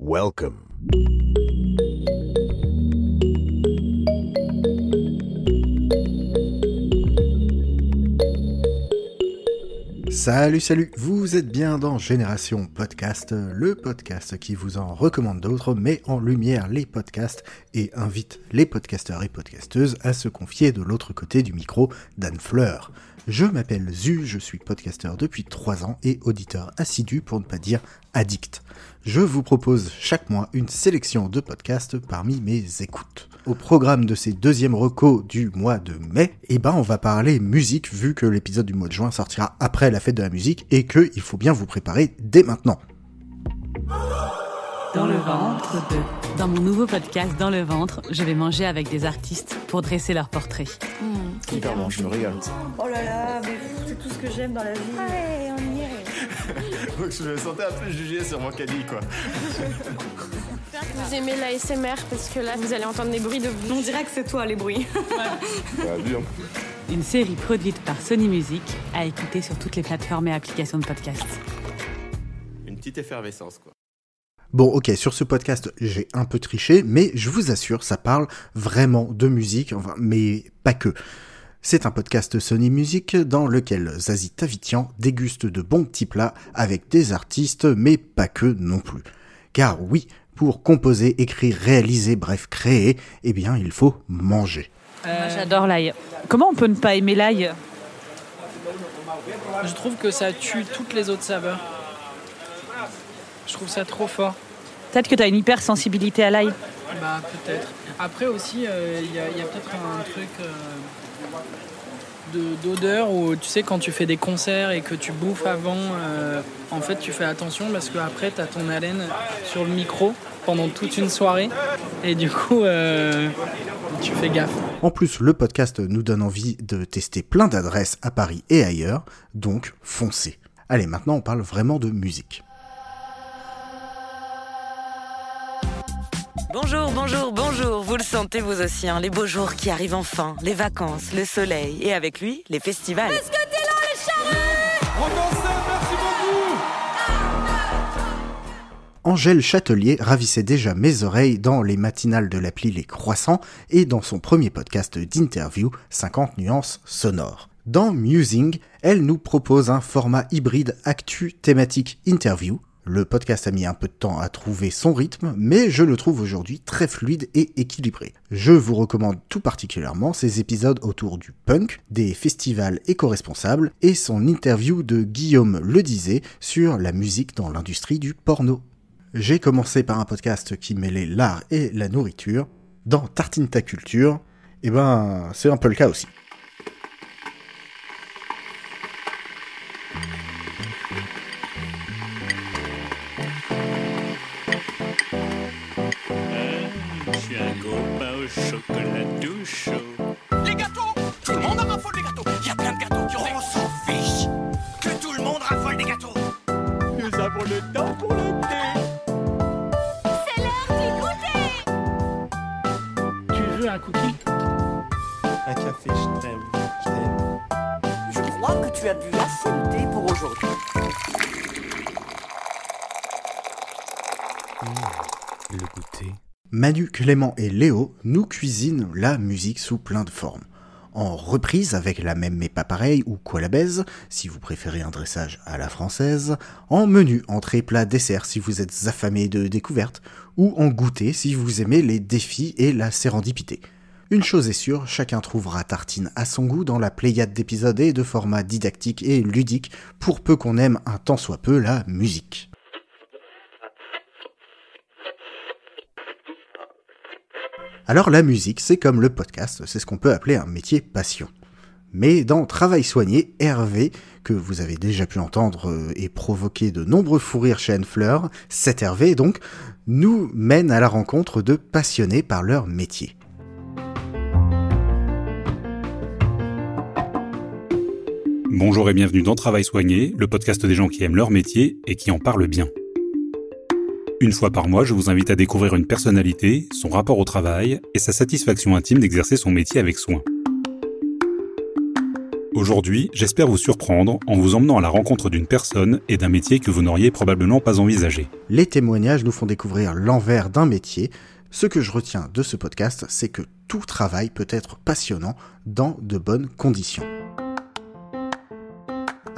Welcome. Salut, salut, vous êtes bien dans Génération Podcast, le podcast qui vous en recommande d'autres, met en lumière les podcasts et invite les podcasteurs et podcasteuses à se confier de l'autre côté du micro d'Anne Fleur. Je m'appelle Zu, je suis podcasteur depuis 3 ans et auditeur assidu pour ne pas dire addict. Je vous propose chaque mois une sélection de podcasts parmi mes écoutes. Au programme de ces deuxièmes recos du mois de mai, eh ben on va parler musique vu que l'épisode du mois de juin sortira après la fête de la musique et que il faut bien vous préparer dès maintenant. Dans le ventre de. Dans mon nouveau podcast Dans le ventre, je vais manger avec des artistes pour dresser leur portrait. Hyper bon, je me régale. Oh là là, mais c'est tout ce que j'aime dans la vie. Ouais, on y est. Donc je me sentais un peu jugé sur mon caddie, quoi. Vous aimez l'ASMR parce que là, vous allez entendre des bruits de On bouche. dirait que c'est toi les bruits. Bah. Une série produite par Sony Music à écouter sur toutes les plateformes et applications de podcast. Une petite effervescence, quoi. Bon, ok, sur ce podcast, j'ai un peu triché, mais je vous assure, ça parle vraiment de musique, enfin, mais pas que. C'est un podcast Sony Music dans lequel Zazie Tavitian déguste de bons petits plats avec des artistes, mais pas que non plus. Car oui, pour composer, écrire, réaliser, bref, créer, eh bien, il faut manger. Euh, J'adore l'ail. Comment on peut ne pas aimer l'ail? Je trouve que ça tue toutes les autres saveurs. Je trouve ça trop fort. Peut-être que tu as une hypersensibilité à l'ail. Bah peut-être. Après aussi, euh, il y a, peut-être un truc euh, d'odeur où tu sais quand tu fais des concerts et que tu bouffes avant, euh, en fait tu fais attention parce qu'après tu as ton haleine sur le micro pendant toute une soirée et du coup euh, tu fais gaffe. En plus, le podcast nous donne envie de tester plein d'adresses à Paris et ailleurs, donc foncez. Allez, maintenant on parle vraiment de musique. Bonjour, bonjour, bonjour. Vous le sentez vous aussi, hein, les beaux jours qui arrivent enfin, les vacances, le soleil et avec lui, les festivals. Angèle Châtelier ravissait déjà mes oreilles dans les matinales de l'appli Les Croissants et dans son premier podcast d'interview 50 nuances sonores. Dans Musing, elle nous propose un format hybride actu thématique interview. Le podcast a mis un peu de temps à trouver son rythme, mais je le trouve aujourd'hui très fluide et équilibré. Je vous recommande tout particulièrement ses épisodes autour du punk, des festivals éco-responsables et son interview de Guillaume Le Disait sur la musique dans l'industrie du porno. J'ai commencé par un podcast qui mêlait l'art et la nourriture. Dans Tartine ta culture, eh ben, c'est un peu le cas aussi. Chocolat tout chaud. Les gâteaux Tout le monde en raffole des gâteaux Il y a plein de gâteaux qui ont... On s'en fiche Que tout le monde raffole des gâteaux Nous avons le temps pour le thé. C'est l'heure du goûter Tu veux un cookie? Un café, je t'aime. Je t'aime. Je crois que tu as bu assez de thé pour aujourd'hui. Le goûter. Manu, Clément et Léo nous cuisinent la musique sous plein de formes. En reprise avec la même mais pas pareil ou quoi la baise, si vous préférez un dressage à la française, en menu, entrée, plat, dessert si vous êtes affamé de découvertes, ou en goûter si vous aimez les défis et la sérendipité. Une chose est sûre, chacun trouvera tartine à son goût dans la pléiade d'épisodes et de formats didactiques et ludiques, pour peu qu'on aime un tant soit peu la musique. Alors la musique, c'est comme le podcast, c'est ce qu'on peut appeler un métier passion. Mais dans Travail soigné, Hervé, que vous avez déjà pu entendre euh, et provoquer de nombreux fous rires chez Anne-Fleur, cet Hervé donc, nous mène à la rencontre de passionnés par leur métier. Bonjour et bienvenue dans Travail soigné, le podcast des gens qui aiment leur métier et qui en parlent bien. Une fois par mois, je vous invite à découvrir une personnalité, son rapport au travail et sa satisfaction intime d'exercer son métier avec soin. Aujourd'hui, j'espère vous surprendre en vous emmenant à la rencontre d'une personne et d'un métier que vous n'auriez probablement pas envisagé. Les témoignages nous font découvrir l'envers d'un métier. Ce que je retiens de ce podcast, c'est que tout travail peut être passionnant dans de bonnes conditions.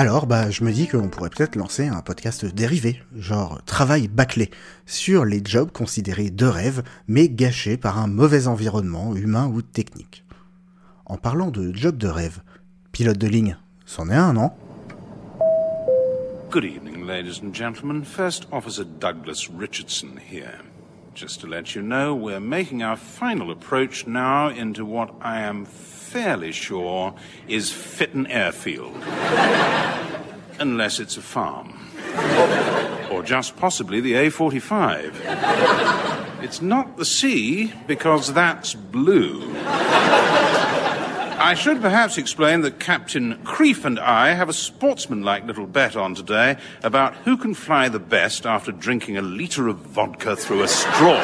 Alors, bah, je me dis qu'on pourrait peut-être lancer un podcast dérivé, genre travail bâclé, sur les jobs considérés de rêve, mais gâchés par un mauvais environnement humain ou technique. En parlant de job de rêve, pilote de ligne, c'en est un, non? Good evening, ladies and gentlemen. First Officer Douglas Richardson here. Just to let you know, we're making our final approach now into what I am fairly sure is Fitton Airfield. Unless it's a farm. Or just possibly the A45. It's not the sea, because that's blue. I should perhaps explain that Captain Creef and I have a sportsmanlike little bet on today about who can fly the best after drinking a litre of vodka through a straw.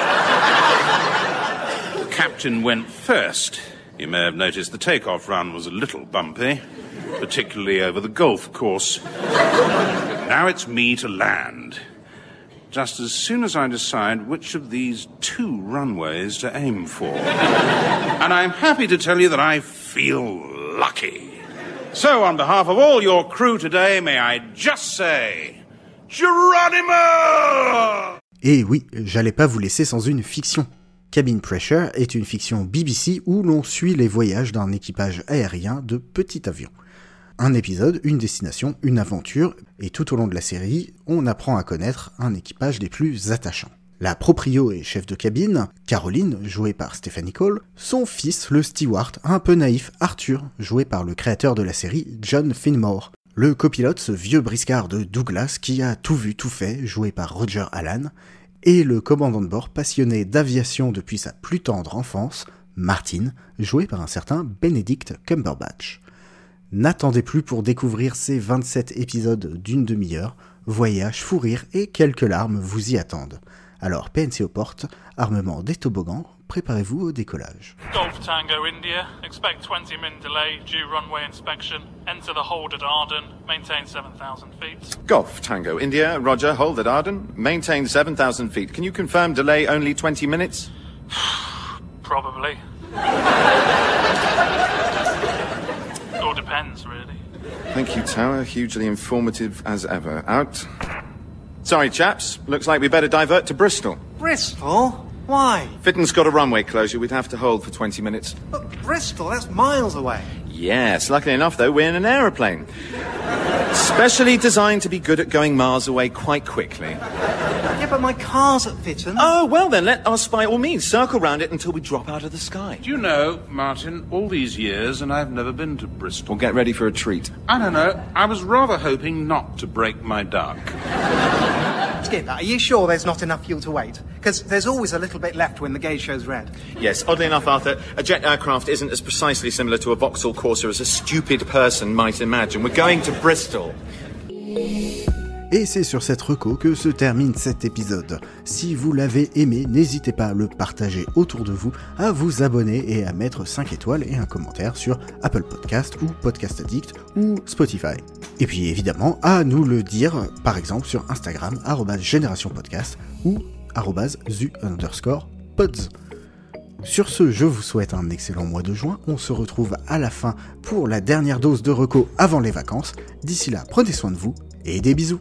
The captain went first. You may have noticed the takeoff run was a little bumpy, particularly over the golf course. Now it's me to land. Just as soon as I decide which of these two runways to aim for. and I'm happy to tell you that I feel lucky. So, on behalf of all your crew today, may I just say, Geronimo! Et oui, j'allais pas vous laisser sans une fiction. Cabin Pressure est une fiction BBC où l'on suit les voyages d'un équipage aérien de petits avions. Un épisode, une destination, une aventure, et tout au long de la série, on apprend à connaître un équipage des plus attachants. La proprio et chef de cabine, Caroline, jouée par Stephanie Cole, son fils, le steward, un peu naïf, Arthur, joué par le créateur de la série, John Finmore, le copilote, ce vieux briscard de Douglas qui a tout vu, tout fait, joué par Roger Allan, et le commandant de bord passionné d'aviation depuis sa plus tendre enfance, Martin, joué par un certain Benedict Cumberbatch. N'attendez plus pour découvrir ces 27 épisodes d'une demi-heure, voyage, fou rire et quelques larmes vous y attendent. Alors PNC aux portes, armement des toboggans, préparez-vous au décollage. Golf Tango India, expect 20 minute delay, due runway inspection, enter the hold at Arden, maintain 7,000 feet. Golf Tango India, Roger, hold at Arden, maintain 7,000 feet. Can you confirm delay only 20 minutes? Probably. All depends, really. Thank you, Tower. Hugely informative as ever. Out. Sorry, chaps. Looks like we better divert to Bristol. Bristol? Why? Fitton's got a runway closure. We'd have to hold for 20 minutes. But Bristol, that's miles away. Yes, luckily enough, though, we're in an aeroplane. Specially designed to be good at going miles away quite quickly. Yeah, but my car's at Fitton. Oh, well then, let us by all means circle round it until we drop out of the sky. Do you know, Martin, all these years and I've never been to Bristol. Well, get ready for a treat. I don't know. I was rather hoping not to break my duck. Are you sure there's not enough fuel to wait? Because there's always a little bit left when the gauge shows red. Yes, oddly enough, Arthur, a jet aircraft isn't as precisely similar to a Vauxhall Corsa as a stupid person might imagine. We're going to Bristol. Et c'est sur cette reco que se termine cet épisode. Si vous l'avez aimé, n'hésitez pas à le partager autour de vous, à vous abonner et à mettre 5 étoiles et un commentaire sur Apple Podcast ou Podcast Addict ou Spotify. Et puis évidemment, à nous le dire, par exemple sur Instagram, Génération Podcast ou zu underscore pods. Sur ce, je vous souhaite un excellent mois de juin. On se retrouve à la fin pour la dernière dose de reco avant les vacances. D'ici là, prenez soin de vous et des bisous.